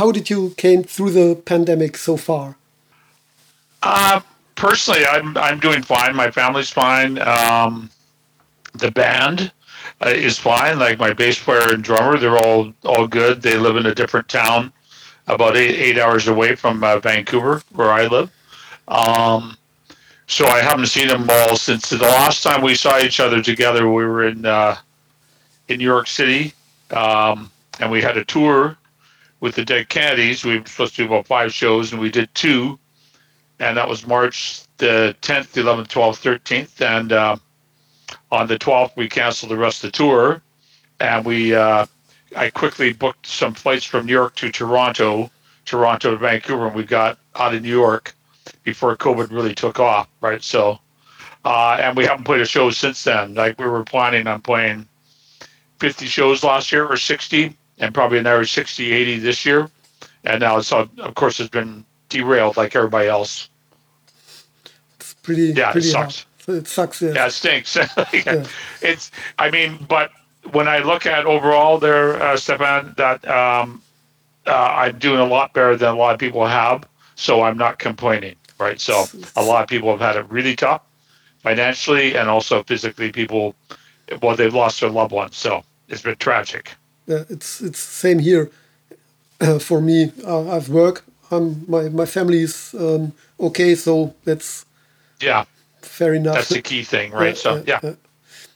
how did you came through the pandemic so far? Uh, personally, I'm I'm doing fine. My family's fine. Um, the band uh, is fine. Like my bass player and drummer, they're all all good. They live in a different town, about eight eight hours away from uh, Vancouver, where I live. Um, so I haven't seen them all since the last time we saw each other together. We were in uh, in New York City, um, and we had a tour with the Dead Kennedys. We were supposed to do about five shows, and we did two, and that was March the 10th, 11th, 12th, 13th, and uh, on the 12th we canceled the rest of the tour, and we uh, I quickly booked some flights from New York to Toronto, Toronto to Vancouver, and we got out of New York before COVID really took off, right? So, uh, and we haven't played a show since then. Like we were planning on playing 50 shows last year or 60, and probably another 60, 80 this year. And now it's, of course, it's been derailed like everybody else. It's pretty, yeah, pretty it sucks. Hard. It sucks. Yes. Yeah, it stinks. yeah. It's, I mean, but when I look at overall there, uh, Stefan, that um, uh, I'm doing a lot better than a lot of people have. So I'm not complaining, right? So a lot of people have had it really tough financially and also physically. People, well, they've lost their loved ones. So it's been tragic. Yeah, it's it's same here. Uh, for me, uh, I've work. Um, my my family is um, okay, so that's yeah, fair enough. That's the key thing, right? so yeah.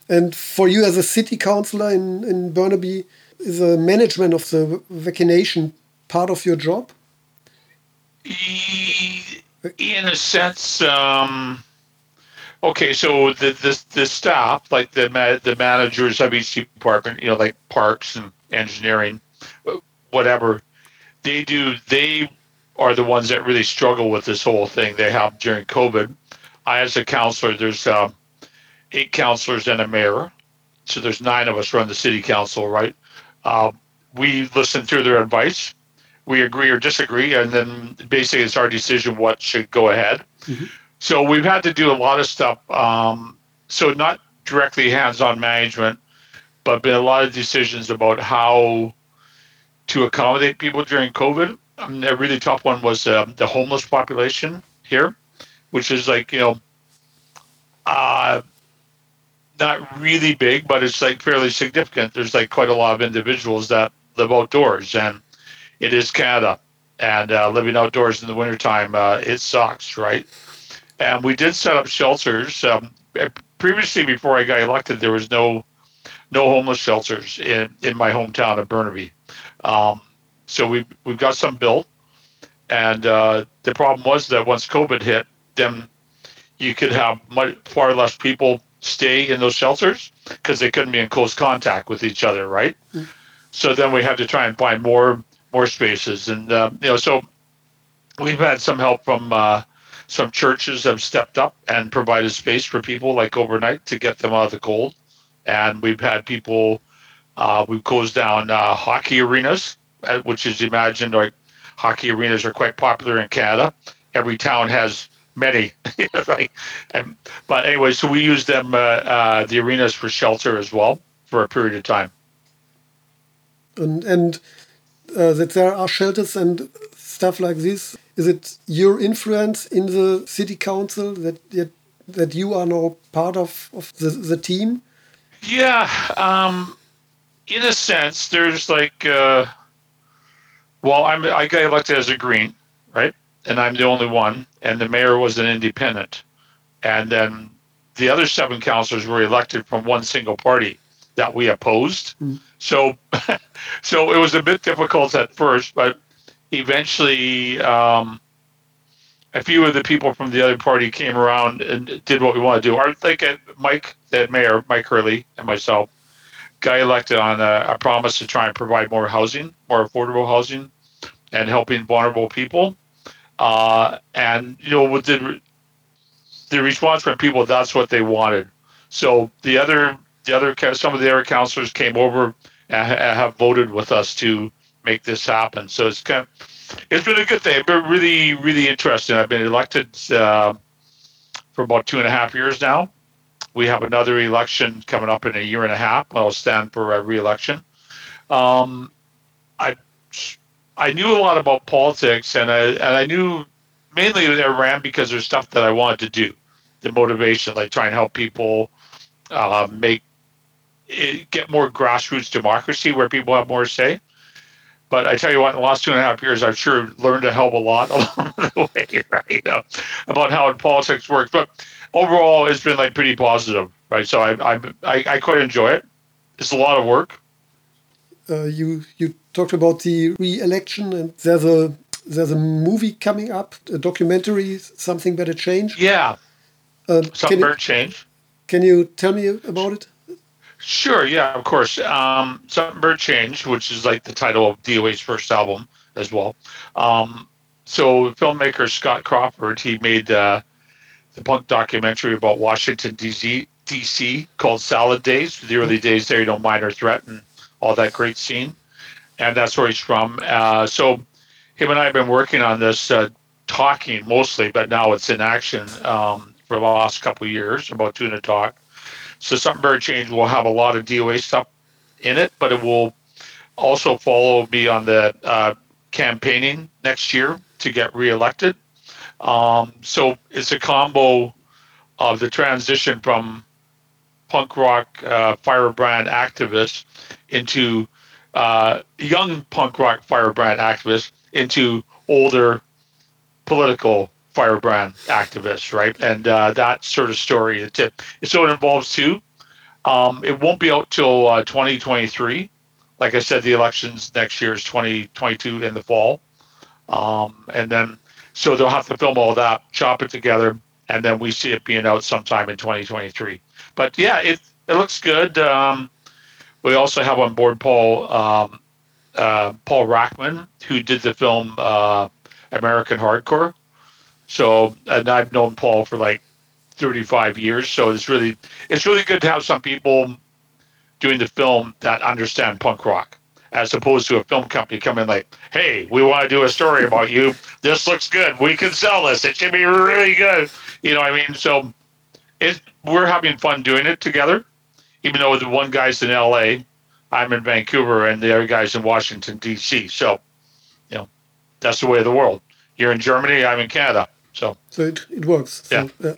And for you as a city councillor in in Burnaby, is the management of the vaccination part of your job? in a sense, um, okay. So the, the the staff, like the the managers of each department, you know, like parks and engineering, whatever, they do. They are the ones that really struggle with this whole thing. They have during COVID. I, as a counselor, there's um, eight counselors and a mayor, so there's nine of us run the city council, right? Uh, we listen to their advice we agree or disagree, and then basically it's our decision what should go ahead. Mm-hmm. So we've had to do a lot of stuff. Um, so not directly hands-on management, but been a lot of decisions about how to accommodate people during COVID. I mean, a really tough one was uh, the homeless population here, which is like you know, uh, not really big, but it's like fairly significant. There's like quite a lot of individuals that live outdoors and it is Canada. And uh, living outdoors in the wintertime, uh, it sucks, right? And we did set up shelters. Um, previously, before I got elected, there was no no homeless shelters in, in my hometown of Burnaby. Um, so we we've got some built, and uh, the problem was that once COVID hit, then you could have much, far less people stay in those shelters because they couldn't be in close contact with each other, right? Mm. So then we had to try and find more more spaces. And, uh, you know, so we've had some help from uh, some churches have stepped up and provided space for people like overnight to get them out of the cold. And we've had people, uh, we've closed down uh, hockey arenas, uh, which is imagined like hockey arenas are quite popular in Canada. Every town has many, right? And, but anyway, so we use them, uh, uh, the arenas for shelter as well for a period of time. And, and uh, that there are shelters and stuff like this? Is it your influence in the city council that that, that you are now part of, of the, the team? Yeah, um, in a sense, there's like, uh, well, I'm I got elected as a green, right? And I'm the only one, and the mayor was an independent, and then the other seven councilors were elected from one single party that we opposed. Mm. So, so it was a bit difficult at first, but eventually, um, a few of the people from the other party came around and did what we want to do. I think Mike, that mayor, Mike Hurley, and myself got elected on a, a promise to try and provide more housing, more affordable housing, and helping vulnerable people. Uh, and you know, with the the response from people, that's what they wanted. So the other the other some of the other councilors came over and have voted with us to make this happen. So it's kind of it's been a good thing. It's been really really interesting. I've been elected uh, for about two and a half years now. We have another election coming up in a year and a half. I'll stand for a re-election. Um, I I knew a lot about politics, and I and I knew mainly that I ran because there's stuff that I wanted to do, the motivation, like try and help people uh, make it, get more grassroots democracy where people have more say. But I tell you what, in the last two and a half years, I've sure learned a hell of a lot along the way, right? You know, about how politics works. But overall, it's been like pretty positive, right? So I, I, I, I quite enjoy it. It's a lot of work. Uh, you you talked about the re-election, and there's a there's a movie coming up, a documentary, something better change. Yeah, uh, something better change. Can you tell me about it? Sure. Yeah, of course. Um, something better change, which is like the title of DOA's first album as well. Um, so filmmaker Scott Crawford he made uh, the punk documentary about Washington D.C. DC called Salad Days, the early days there, you know, Minor Threat and all that great scene, and that's where he's from. Uh, so him and I have been working on this, uh, talking mostly, but now it's in action um, for the last couple of years about doing a talk. So very change will have a lot of DOA stuff in it, but it will also follow me on the uh, campaigning next year to get reelected. Um, so it's a combo of the transition from punk rock uh, firebrand activist into uh, young punk rock firebrand activist into older political firebrand activists, right? And uh, that sort of story. It, so it involves two. Um, it won't be out till uh, 2023. Like I said, the elections next year is 2022 in the fall. Um, and then, so they'll have to film all that, chop it together, and then we see it being out sometime in 2023. But yeah, it, it looks good. Um, we also have on board Paul um, uh, Paul Rachman, who did the film uh, American Hardcore. So, and I've known Paul for like 35 years. So it's really it's really good to have some people doing the film that understand punk rock, as opposed to a film company coming like, "Hey, we want to do a story about you. This looks good. We can sell this. It should be really good." You know what I mean? So, it we're having fun doing it together even though the one guy's in L.A., I'm in Vancouver, and the other guy's in Washington D.C. So, you know, that's the way of the world. You're in Germany, I'm in Canada. So, so it, it works. So, yeah. yeah.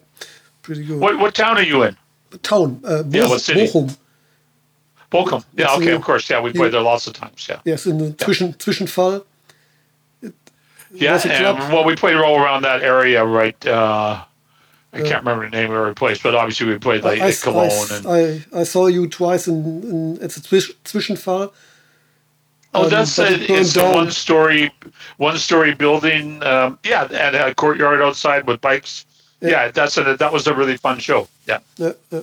pretty good. What what town are you in? Town. Uh, yeah, what city? Bochum. Bochum. Yeah, okay, of course. Yeah, we played there lots of times. Yeah. Yes, in the yeah. Zwischen, Zwischenfall. It, yeah, and well, we played all around that area, right? Uh, I can't remember the name of every place, but obviously we played like I, Cologne. I, and, I, I saw you twice in, in at the Zwischenfall. Oh, um, that's a, it's a one story, one story building. Um, yeah, and a courtyard outside with bikes. Yeah, yeah that's a, that was a really fun show. Yeah. yeah, yeah.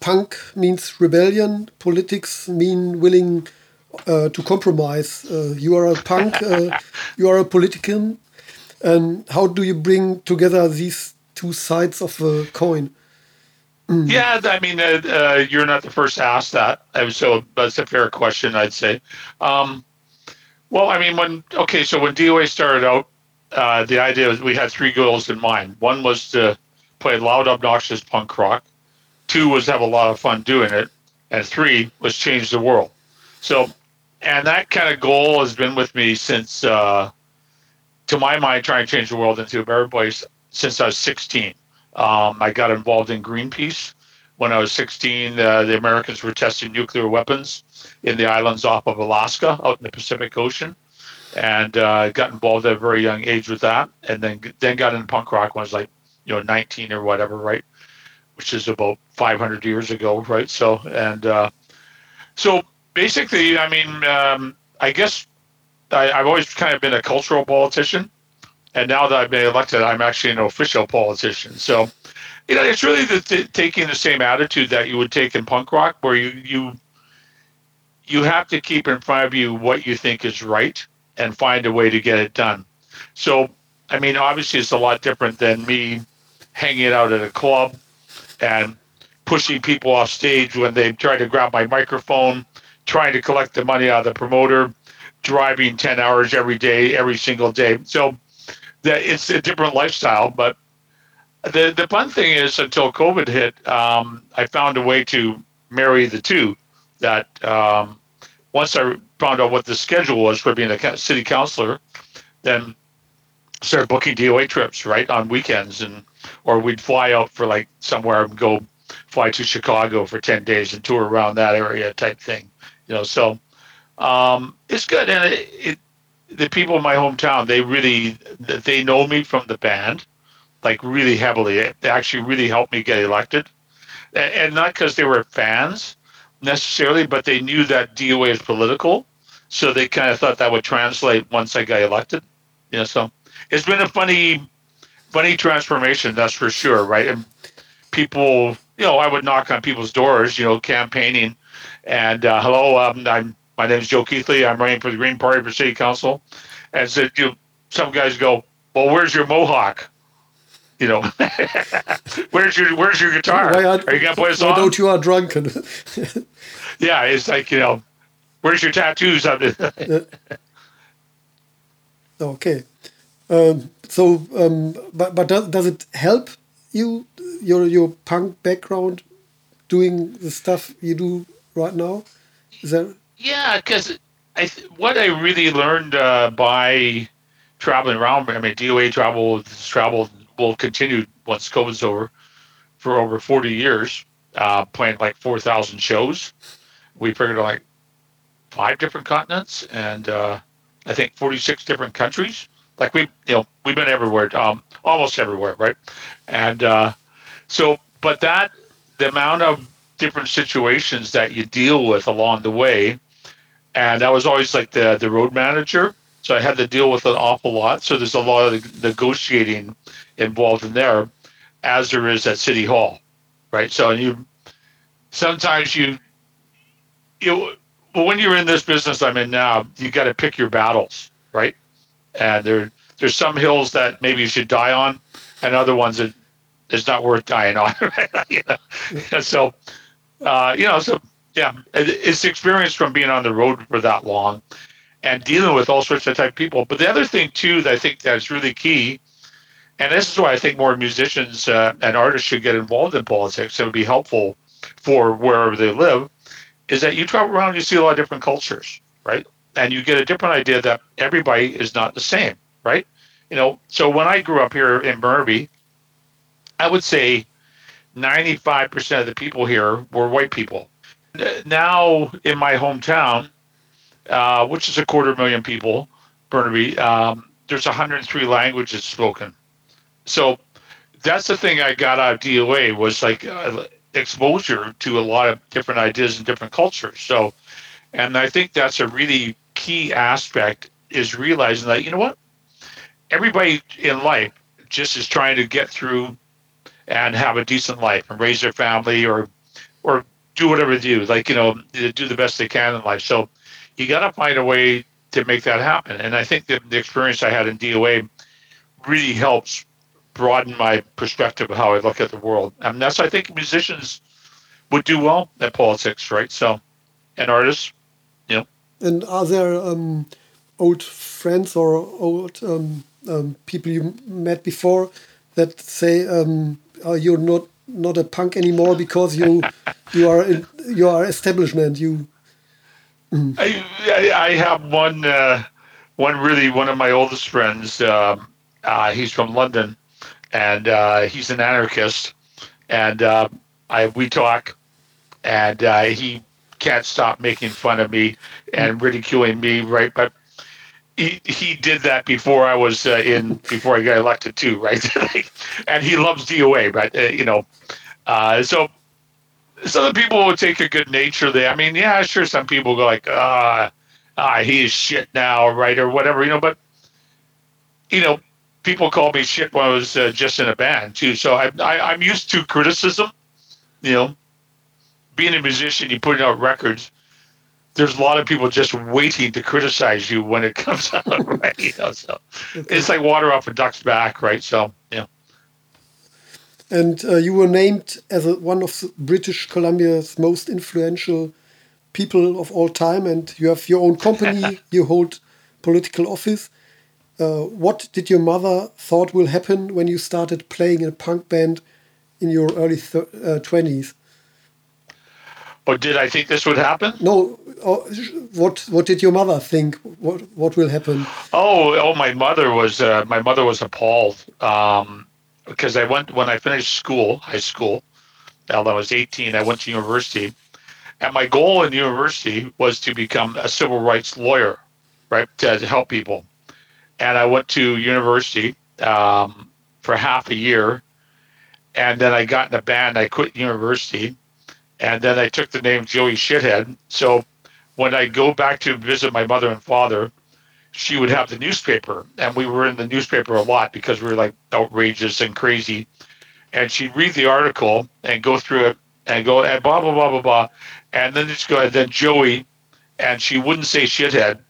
Punk means rebellion. Politics mean willing uh, to compromise. Uh, you are a punk. uh, you are a politician. And how do you bring together these two sides of a coin. Mm. Yeah, I mean, uh, uh, you're not the first to ask that. So that's a fair question, I'd say. Um, well, I mean, when okay, so when DOA started out, uh, the idea was we had three goals in mind. One was to play loud, obnoxious punk rock. Two was to have a lot of fun doing it, and three was change the world. So, and that kind of goal has been with me since, uh, to my mind, trying to change the world into a better place since I was 16. Um, I got involved in Greenpeace when I was 16. Uh, the Americans were testing nuclear weapons in the islands off of Alaska, out in the Pacific Ocean, and uh, got involved at a very young age with that. And then then got into punk rock when I was like, you know, 19 or whatever, right? Which is about 500 years ago, right? So and uh, so basically, I mean, um, I guess I, I've always kind of been a cultural politician and now that I've been elected, I'm actually an official politician. So, you know, it's really the, taking the same attitude that you would take in punk rock, where you you you have to keep in front of you what you think is right and find a way to get it done. So, I mean, obviously, it's a lot different than me hanging out at a club and pushing people off stage when they try to grab my microphone, trying to collect the money out of the promoter, driving 10 hours every day, every single day. So, that it's a different lifestyle. But the the fun thing is, until COVID hit, um, I found a way to marry the two. That um, once I found out what the schedule was for being a city councilor, then started booking DOA trips right on weekends, and or we'd fly out for like somewhere and go fly to Chicago for ten days and tour around that area type thing. You know, so um, it's good, and it, it, the people in my hometown they really they know me from the band, like really heavily. It actually really helped me get elected, and, and not because they were fans necessarily, but they knew that DOA is political, so they kind of thought that would translate once I got elected. You know, so it's been a funny, funny transformation, that's for sure, right? And people, you know, I would knock on people's doors, you know, campaigning, and uh, hello, um, I'm my name is Joe Keithley. I'm running for the Green Party for City Council, and you, some guys go, well, where's your mohawk? You know, where's your where's your guitar? Why are, are you gonna play a song? Don't you are drunken? yeah, it's like you know, where's your tattoos? On it? okay, um, so um, but but does, does it help you your your punk background doing the stuff you do right now? Is that yeah? Because I th- what I really learned uh, by traveling around. I mean, DOA travel travel will continue once COVID's over for over 40 years, uh, playing like 4,000 shows. We figured like five different continents and uh, I think 46 different countries. Like we, you know, we've been everywhere, um, almost everywhere, right? And uh, so, but that the amount of different situations that you deal with along the way, and that was always like the the road manager. So I had to deal with an awful lot. So there's a lot of negotiating involved in there, as there is at City Hall, right? So you sometimes you you well, when you're in this business I'm in now, you got to pick your battles, right? And there there's some hills that maybe you should die on, and other ones that it's not worth dying on. you know? So, uh, you know, so yeah, it's experience from being on the road for that long and dealing with all sorts of type of people. But the other thing too that I think that's really key and this is why I think more musicians uh, and artists should get involved in politics. It would be helpful for wherever they live. Is that you travel around, you see a lot of different cultures, right? And you get a different idea that everybody is not the same, right? You know, so when I grew up here in Burnaby, I would say 95% of the people here were white people. Now in my hometown, uh, which is a quarter million people, Burnaby, um, there's 103 languages spoken so that's the thing I got out of DOA was like uh, exposure to a lot of different ideas and different cultures. So, and I think that's a really key aspect is realizing that you know what, everybody in life just is trying to get through and have a decent life and raise their family or or do whatever they do, like you know, do the best they can in life. So you got to find a way to make that happen. And I think that the experience I had in DOA really helps broaden my perspective of how I look at the world. And that's I think musicians would do well at politics, right? So, and artists, you know. And are there um, old friends or old um, um, people you met before that say um, oh, you're not not a punk anymore because you you are you are establishment you. Mm. I, I have one uh, one really one of my oldest friends. Uh, uh, he's from London, and uh, he's an anarchist, and uh, I we talk, and uh, he can't stop making fun of me and ridiculing me, right? But he he did that before I was uh, in before I got elected too, right? and he loves DOA, but uh, you know, uh, so so the people would take a good nature there. I mean, yeah, sure, some people go like, ah, ah, he is shit now, right, or whatever, you know, but you know, people called me shit when I was uh, just in a band too. So I, I I'm used to criticism. You know, being a musician, you putting out records. There's a lot of people just waiting to criticize you when it comes out, right? So okay. it's like water off a duck's back, right? So yeah. And uh, you were named as a, one of British Columbia's most influential people of all time, and you have your own company. you hold political office. Uh, what did your mother thought will happen when you started playing in a punk band in your early uh, twenties? Oh, did I think this would happen? No. Oh, what What did your mother think? What What will happen? Oh, oh, my mother was uh, my mother was appalled um, because I went when I finished school, high school. When I was 18, I went to university, and my goal in university was to become a civil rights lawyer, right, to, to help people. And I went to university um, for half a year, and then I got in a band. I quit university and then I took the name Joey Shithead. So when I go back to visit my mother and father, she would have the newspaper, and we were in the newspaper a lot because we were like outrageous and crazy. And she'd read the article and go through it and go and blah blah blah blah blah, and then just go and then Joey, and she wouldn't say shithead.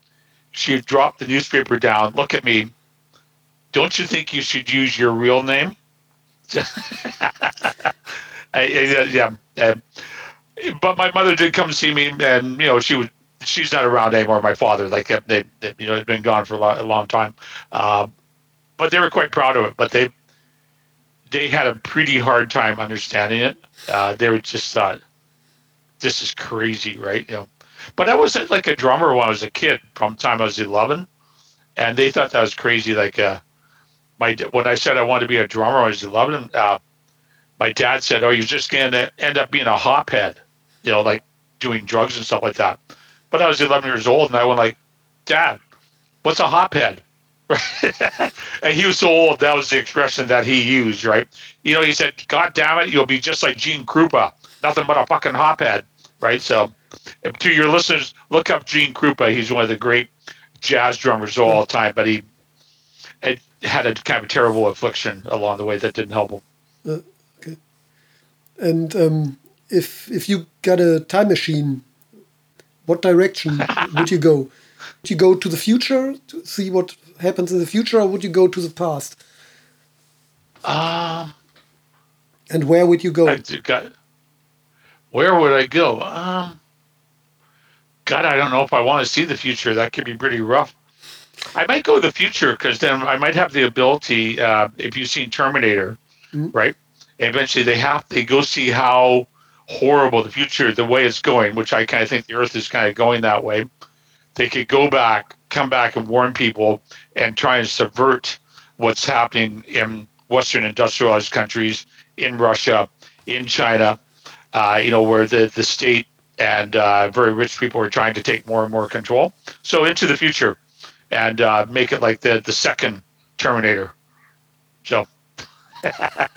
She'd drop the newspaper down, look at me. Don't you think you should use your real name? I, yeah, yeah but my mother did come see me, and you know she was she's not around anymore. My father, like they, they you know, had been gone for a long, a long time, uh, but they were quite proud of it. But they they had a pretty hard time understanding it. Uh, they were just thought, this is crazy, right? You know, but I was like a drummer when I was a kid, from time I was eleven, and they thought that was crazy. Like uh, my when I said I wanted to be a drummer I was eleven, uh, my dad said, "Oh, you're just going to end up being a hophead." You know, like doing drugs and stuff like that. But I was 11 years old, and I went like, Dad, what's a hophead? and he was so old, that was the expression that he used, right? You know, he said, God damn it, you'll be just like Gene Krupa, nothing but a fucking hophead, right? So, to your listeners, look up Gene Krupa. He's one of the great jazz drummers of all time, but he had a kind of a terrible affliction along the way that didn't help him. Uh, okay. And um, if if you got a time machine, what direction would you go? Would you go to the future to see what happens in the future, or would you go to the past? Um, and where would you go? Got, where would I go? Um, God, I don't know if I want to see the future. That could be pretty rough. I might go to the future because then I might have the ability. Uh, if you've seen Terminator, mm -hmm. right? Eventually, they have they go see how horrible the future, the way it's going, which I kind of think the Earth is kind of going that way. They could go back, come back, and warn people and try and subvert what's happening in Western industrialized countries, in Russia, in China, uh, you know, where the, the state and uh, very rich people are trying to take more and more control. So into the future and uh, make it like the, the second Terminator. So.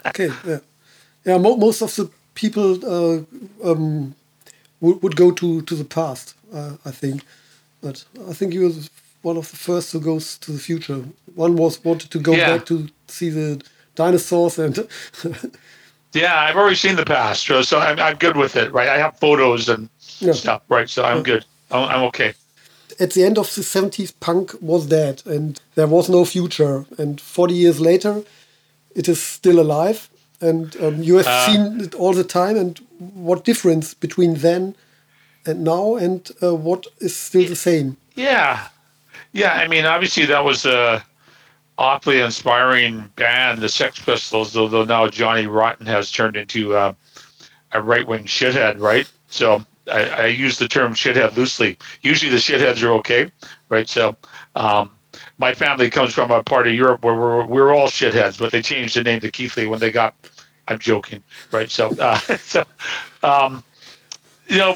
okay. Yeah. Yeah. Most of the people uh, um, would, would go to, to the past, uh, I think. But I think you were one of the first who goes to the future. One was wanted to go yeah. back to see the dinosaurs and. yeah, I've already seen the past, so, I'm, I'm good with it, right? I have photos and yeah. stuff, right? So I'm good. I'm, I'm okay. At the end of the 70s, punk was dead and there was no future. And 40 years later, it is still alive and um, you have uh, seen it all the time. And what difference between then and now, and uh, what is still the same? Yeah, yeah. I mean, obviously that was a awfully inspiring band, the Sex Pistols. Although now Johnny Rotten has turned into uh, a right wing shithead, right? So I, I, use the term shithead loosely. Usually the shitheads are okay, right? So. Um, my family comes from a part of Europe where we're, we're all shitheads, but they changed the name to Keithley when they got. I'm joking, right? So, uh, so um, you know,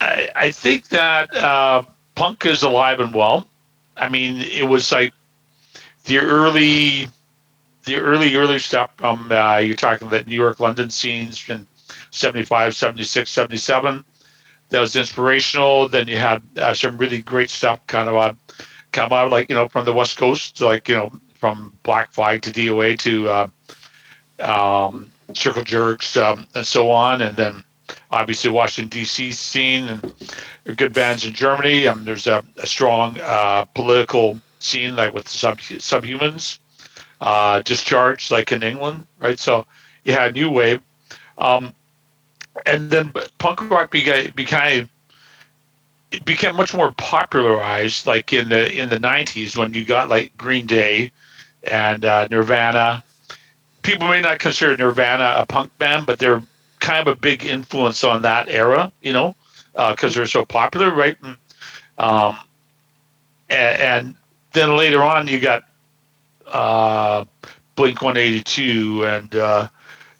I, I think that uh, punk is alive and well. I mean, it was like the early, the early, early stuff from uh, you're talking about New York, London scenes in 75, 76, 77. That was inspirational. Then you had uh, some really great stuff kind of on come out like you know from the west coast like you know from black flag to doa to uh, um, circle jerks um, and so on. And then obviously washington dc scene and good bands in germany. Um, there's a, a strong uh, political scene like with sub subhumans uh, discharged like in england right? So you had new wave. Um, and then punk rock became, became it became much more popularized like in the in the 90s when you got like green day and uh, nirvana people may not consider nirvana a punk band but they're kind of a big influence on that era, you know, because uh, they're so popular, right? And, um, and, and, then later on, you got uh, Blink 182 and uh,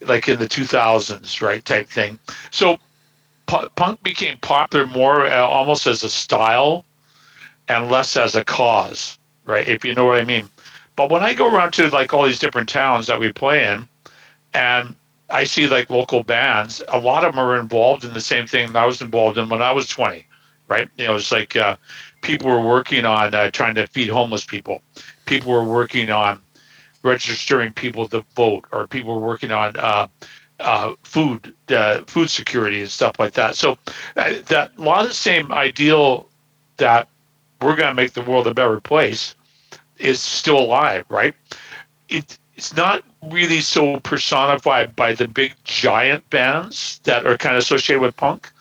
like in the 2000s, right, type thing. So p- punk became popular more uh, almost as a style and less as a cause, right? If you know what I mean. But when I go around to like all these different towns that we play in, and I see like local bands, a lot of them are involved in the same thing I was involved in when I was 20, right? You know, it's like uh, people were working on uh, trying to feed homeless people. People were working on registering people to vote, or people were working on uh, uh, food, uh, food security and stuff like that. So uh, that a lot of the same ideal that we're going to make the world a better place is still alive, right? It, it's not really so personified by the big giant bands that are kind of associated with punk,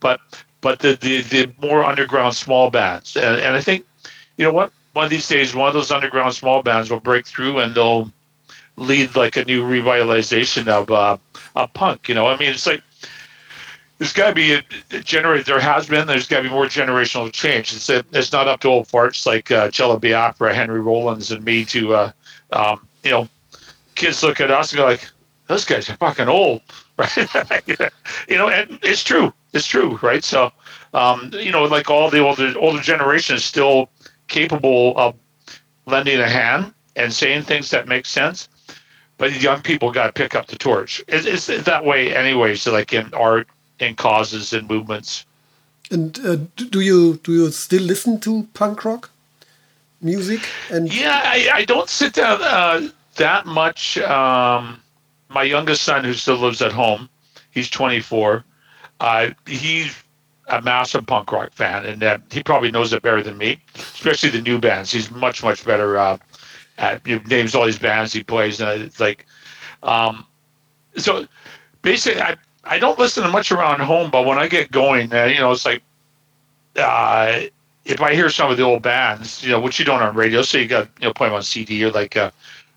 but but the the, the more underground small bands. And, and I think, you know what, one of these days, one of those underground small bands will break through and they'll lead like a new revitalization of uh, of punk. You know, I mean, it's like there's got to be a, a generate. There has been. There's got to be more generational change. It's a, it's not up to old farts like uh, Jello Biafra, Henry Rollins, and me to, uh, um, you know, kids look at us and go like, "Those guys are fucking old," right? you know, and it's true. It's true, right? So, um, you know, like all the older older generation is still capable of lending a hand and saying things that make sense. But young people got to pick up the torch. It's, it's that way anyway. So, like in art and causes and movements. And uh, do you do you still listen to punk rock music? And yeah, I, I don't sit down uh, that much. Um, my youngest son, who still lives at home, he's 24. Uh, he's a massive punk rock fan, and uh, he probably knows it better than me, especially the new bands. He's much much better uh, at you know, names all these bands he plays, and it's like, um, so basically, I I don't listen to much around home, but when I get going, uh, you know, it's like uh, if I hear some of the old bands, you know, which you don't on radio, so you got you know play them on CD or like uh,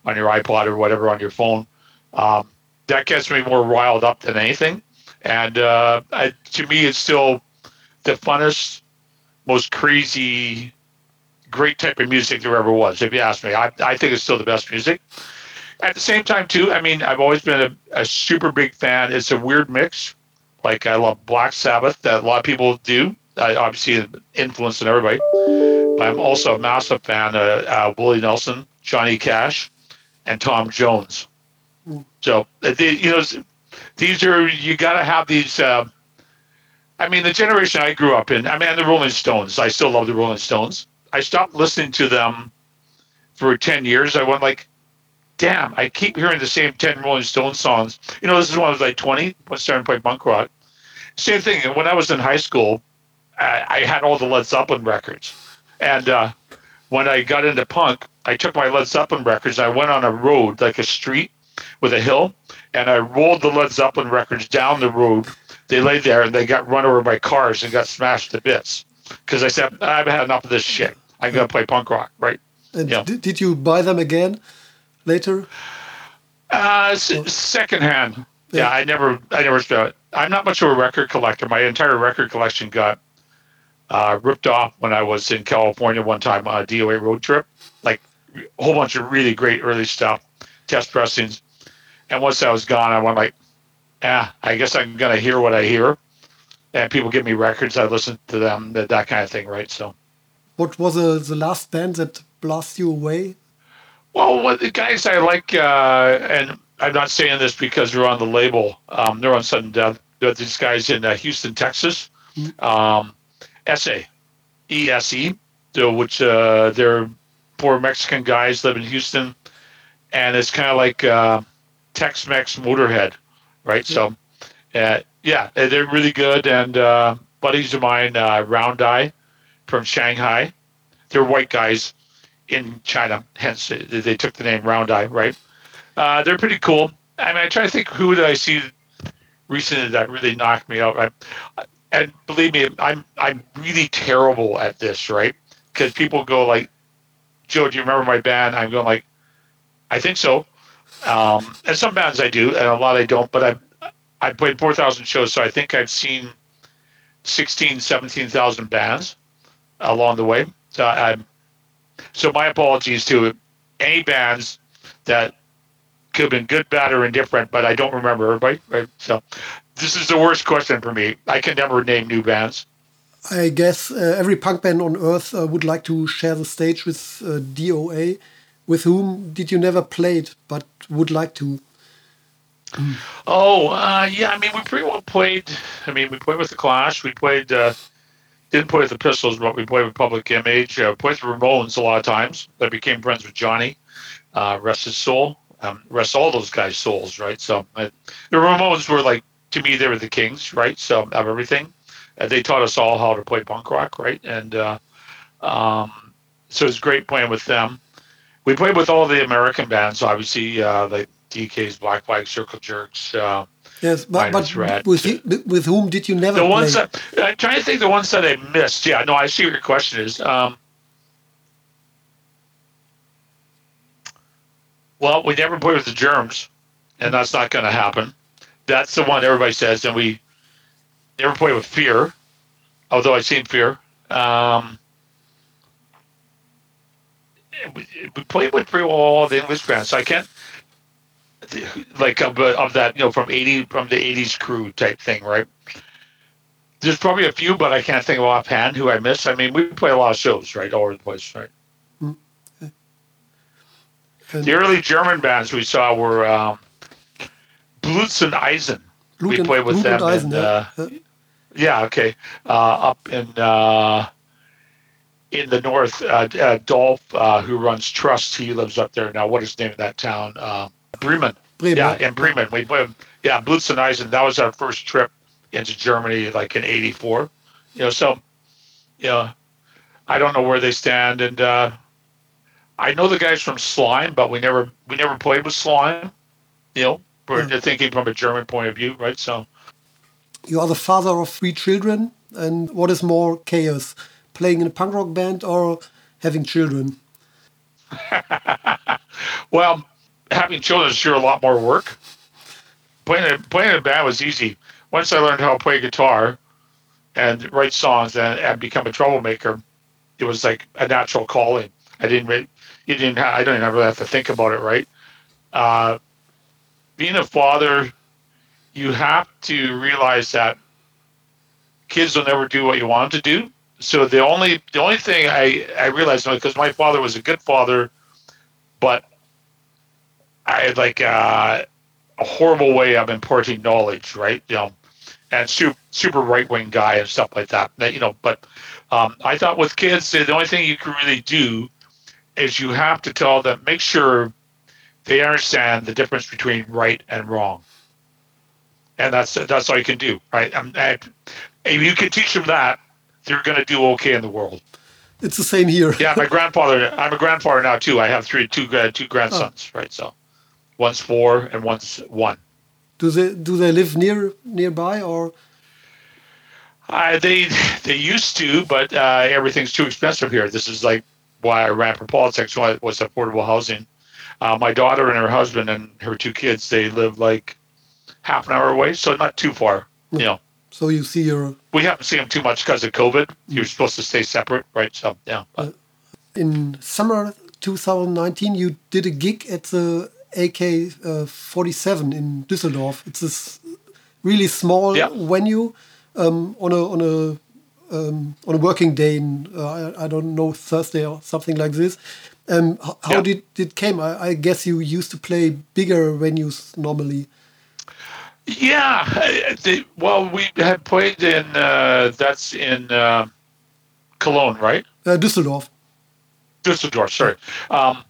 on your iPod or whatever on your phone. Um, that gets me more riled up than anything, and uh, I, to me, it's still the funnest, most crazy, great type of music there ever was. If you ask me, I, I think it's still the best music at the same time too i mean i've always been a, a, super big fan. It's a weird mix. Like i love black sabbath that a lot of people do. I obviously influence influencing everybody. But i'm also a massive fan of uh, willie nelson johnny cash and tom jones. So they, you know these are you got to have these uh, i mean the generation i grew up in i mean the rolling stones. I still love the rolling stones. I stopped listening to them for 10 years. I went like damn, I keep hearing the same 10 Rolling Stone songs. You know, this is when I was like 20, when I started playing punk rock. Same thing. When I was in high school, I, I had all the Led Zeppelin records. And uh, when I got into punk, I took my Led Zeppelin records. I went on a road, like a street with a hill, and I rolled the Led Zeppelin records down the road. They lay there and they got run over by cars and got smashed to bits. Because I said, I've had enough of this shit. I'm going to play punk rock, right? And yeah. did you buy them again? Later? Uh, s- secondhand. Yeah. yeah, I never, I never. Uh, I'm not much of a record collector. My entire record collection got uh, ripped off when I was in California one time on a DOA road trip. Like a whole bunch of really great early stuff, test pressings. And once I was gone, I went like, ah, I guess I'm gonna hear what I hear. And people give me records, I listen to them, that, that kind of thing, right? So, what was uh, the last band that blasted you away? Well, what the guys I like, uh, and I'm not saying this because they're on the label. Um, they're on sudden death. They're these guys in uh, Houston, Texas. Um, SA, ESE, which uh, they're four Mexican guys live in Houston, and it's kind of like uh, Tex-Mex Motorhead, right? Yeah. So, uh, yeah, they're really good. And uh, buddies of mine, uh, Round Eye from Shanghai, they're white guys in China. Hence, they took the name Round Eye, right? Uh, they're pretty cool. I mean, I try to think who did I see recently that really knocked me out. Right? And believe me, I'm I'm really terrible at this, right? Because people go like, "Joe, do you remember my band?" I'm going like, "I think so." Um, and some bands I do, and a lot I don't. But I I played 4,000 shows, so I think I've seen 16, 17,000 bands along the way. So I, so my apologies to any bands that could have been good, bad, or indifferent, but I don't remember everybody. Right? So this is the worst question for me. I can never name new bands. I guess uh, every punk band on earth uh, would like to share the stage with uh, DOA. With whom did you never played but would like to? Oh, uh, yeah. I mean, we pretty well played. I mean, we played with the Clash. We played. Didn't play with the Pistols, but we played with Public Image. Uh, played with Ramones a lot of times. I became friends with Johnny. Uh, rest his soul. Um, rest all those guys' souls, right? So uh, the Ramones were like to me, they were the kings, right? So of everything. Uh, they taught us all how to play punk rock, right? And uh, um, so it was great playing with them. We played with all the American bands, obviously, uh, like DK's Black Flag, Circle Jerks. Uh, yes, but, but with, you, with whom did you never? The play? ones that I'm trying to think. The ones that I missed. Yeah, no, I see what your question is. Um, well, we never played with the Germs, and that's not going to happen. That's the one everybody says, and we never played with Fear, although I've seen Fear. Um, we, we played with pretty well all the English bands, so I can't like of, of that you know from eighty from the eighties crew type thing, right? There's probably a few, but I can't think of offhand who I miss. I mean, we play a lot of shows, right, all over the place, right? Mm-hmm. The early German bands we saw were um, Blut Eisen. we played with them. Eisen, uh, yeah. yeah. okay. Uh, up in uh, in the north, uh, uh, Dolph, uh, who runs Trust, he lives up there now. What is the name of that town? Bremen. Bremen. Yeah, in Bremen. We. Yeah, Blut Eisen. That was our first trip into Germany, like in '84. You know, so you know, I don't know where they stand, and uh, I know the guys from Slime, but we never we never played with Slime. You know, we're yeah. thinking from a German point of view, right? So, you are the father of three children, and what is more chaos, playing in a punk rock band or having children? well, having children is sure a lot more work. Playing a, playing in a band was easy. Once I learned how to play guitar and write songs and, and become a troublemaker, it was like a natural calling. I didn't, you didn't, I don't even really have to think about it, right? Uh, being a father, you have to realize that kids will never do what you want them to do. So the only the only thing I I realized because my father was a good father, but I had like uh, a horrible way of imparting knowledge, right? You know, and super super right wing guy and stuff like that. You know, but um, I thought with kids, the only thing you can really do is you have to tell them make sure they understand the difference between right and wrong, and that's that's all you can do, right? And, if you can teach them that, they're going to do okay in the world. It's the same here. yeah, my grandfather. I'm a grandfather now too. I have three, two, uh, two grandsons, oh. right? So, one's four and one's one. Do they do they live near nearby or? Uh, they they used to, but uh, everything's too expensive here. This is like why I ran for politics Why was affordable housing. Uh, my daughter and her husband and her two kids, they live like half an hour away, so not too far. You know. So you see your. We haven't seen them too much because of COVID. You're supposed to stay separate, right? So yeah. Uh, in summer 2019, you did a gig at the AK uh, 47 in Düsseldorf. It's this really small yeah. venue um, on a on a um, on a working day in uh, I, I, don't know Thursday or something like this. Um, how, yeah. did it came? I, I, guess you used to play bigger venues normally. Yeah, the, well, we had played in uh, that's in uh, Cologne, right? Uh, Düsseldorf. Düsseldorf, sorry. Um,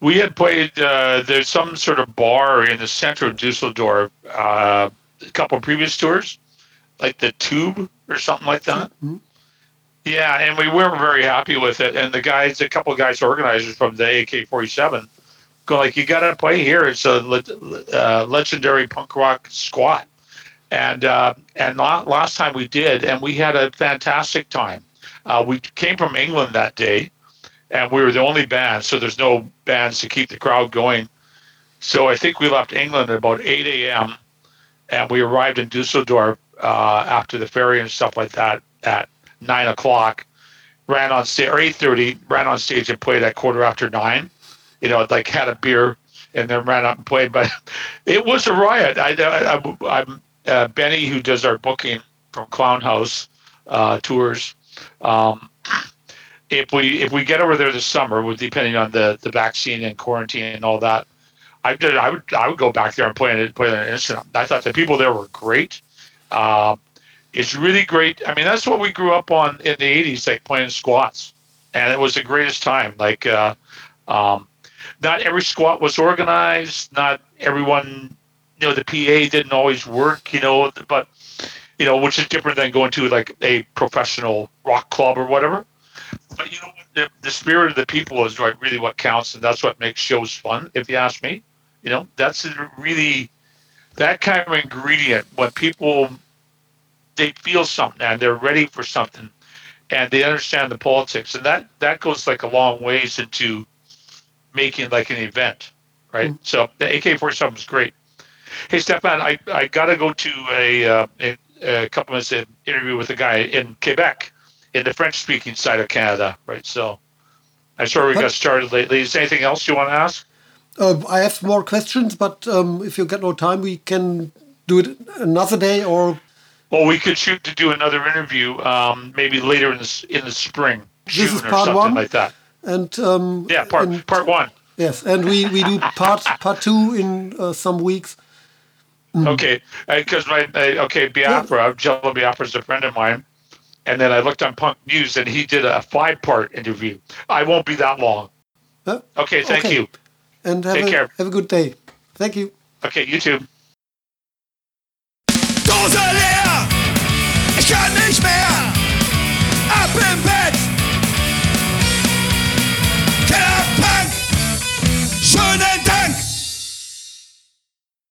we had played. Uh, there's some sort of bar in the center of Düsseldorf. Uh, a couple of previous tours, like the Tube or something like that. Mm-hmm. Yeah, and we weren't very happy with it. And the guys, a couple of guys, organizers from the AK 47, go like, you got to play here. It's a uh, legendary punk rock squat. And uh, and last time we did, and we had a fantastic time. Uh, we came from England that day, and we were the only band, so there's no bands to keep the crowd going. So I think we left England at about 8 a.m. and we arrived in Dusseldorf uh, after the ferry and stuff like that at nine o'clock. Ran on stage or eight thirty. Ran on stage and played at quarter after nine. You know, like had a beer and then ran up and played. But it was a riot. I, I, am uh, Benny, who does our booking from Clown House uh, tours. Um, if we if we get over there this summer, depending on the the vaccine and quarantine and all that, I did I would I would go back there and play it play an instrument. I thought the people there were great. Uh, it's really great. I mean, that's what we grew up on in the '80s, like playing squats, and it was the greatest time. Like, uh, um, not every squat was organized. Not everyone, you know, the PA didn't always work. You know, but you know, which is different than going to like a professional rock club or whatever. But you know, the, the spirit of the people is really what counts, and that's what makes shows fun. If you ask me, you know, that's really that kind of ingredient when people they feel something and they're ready for something and they understand the politics and that that goes like a long ways into making like an event right mm-hmm. so the ak-47 is great hey stefan i i gotta go to a, uh, a, a couple minutes in interview with a guy in quebec in the french speaking side of canada right so i'm sure we got started lately is there anything else you want to ask uh, i have more questions but um, if you get no time we can do it another day or well, we could shoot to do another interview, um, maybe later in the in the spring, June or something one. like that. And um, yeah, part and, part one. Yes, and we, we do part part two in uh, some weeks. Mm. Okay, because uh, my uh, okay Biafra, yeah. Jello Biafra is a friend of mine, and then I looked on Punk News and he did a five part interview. I won't be that long. Uh, okay, thank okay. you. And have Take a, care. Have a good day. Thank you. Okay, you too. Ich kann nicht mehr